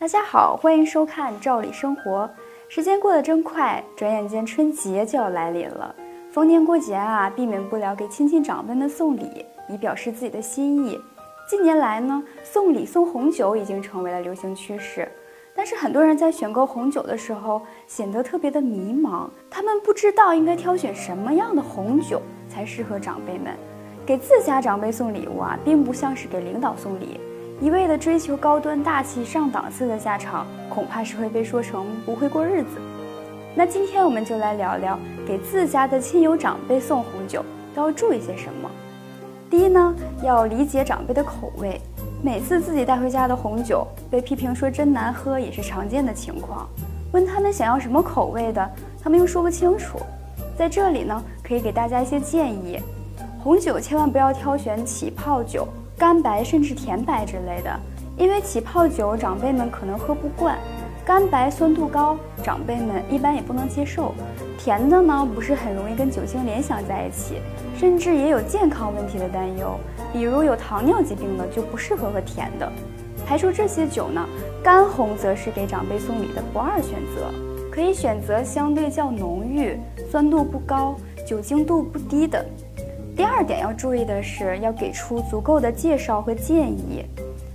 大家好，欢迎收看《照理生活》。时间过得真快，转眼间春节就要来临了。逢年过节啊，避免不了给亲戚长辈们送礼，以表示自己的心意。近年来呢，送礼送红酒已经成为了流行趋势。但是很多人在选购红酒的时候显得特别的迷茫，他们不知道应该挑选什么样的红酒才适合长辈们。给自家长辈送礼物啊，并不像是给领导送礼。一味的追求高端大气上档次的下场，恐怕是会被说成不会过日子。那今天我们就来聊聊给自家的亲友长辈送红酒都要注意些什么。第一呢，要理解长辈的口味。每次自己带回家的红酒被批评说真难喝，也是常见的情况。问他们想要什么口味的，他们又说不清楚。在这里呢，可以给大家一些建议：红酒千万不要挑选起泡酒。干白甚至甜白之类的，因为起泡酒长辈们可能喝不惯，干白酸度高，长辈们一般也不能接受。甜的呢，不是很容易跟酒精联想在一起，甚至也有健康问题的担忧，比如有糖尿疾病的就不适合喝甜的。排除这些酒呢，干红则是给长辈送礼的不二选择，可以选择相对较浓郁、酸度不高、酒精度不低的。第二点要注意的是，要给出足够的介绍和建议。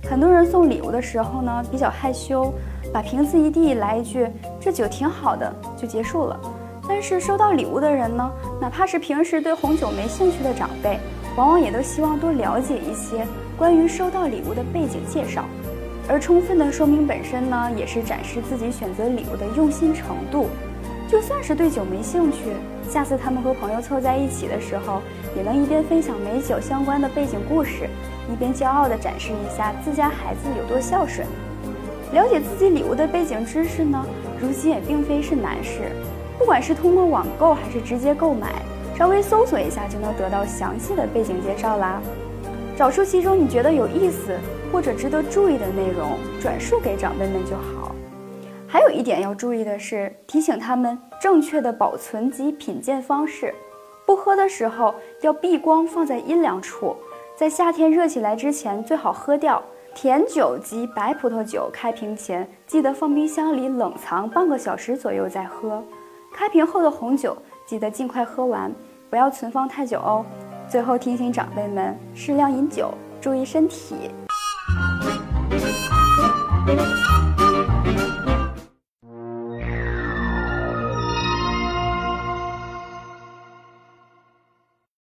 很多人送礼物的时候呢，比较害羞，把瓶子一递，来一句“这酒挺好的”就结束了。但是收到礼物的人呢，哪怕是平时对红酒没兴趣的长辈，往往也都希望多了解一些关于收到礼物的背景介绍。而充分的说明本身呢，也是展示自己选择礼物的用心程度。就算是对酒没兴趣，下次他们和朋友凑在一起的时候，也能一边分享美酒相关的背景故事，一边骄傲地展示一下自家孩子有多孝顺。了解自己礼物的背景知识呢，如今也并非是难事。不管是通过网购还是直接购买，稍微搜索一下就能得到详细的背景介绍啦。找出其中你觉得有意思或者值得注意的内容，转述给长辈们就好。还有一点要注意的是，提醒他们正确的保存及品鉴方式。不喝的时候要避光，放在阴凉处。在夏天热起来之前最好喝掉。甜酒及白葡萄酒开瓶前记得放冰箱里冷藏半个小时左右再喝。开瓶后的红酒记得尽快喝完，不要存放太久哦。最后提醒长辈们适量饮酒，注意身体。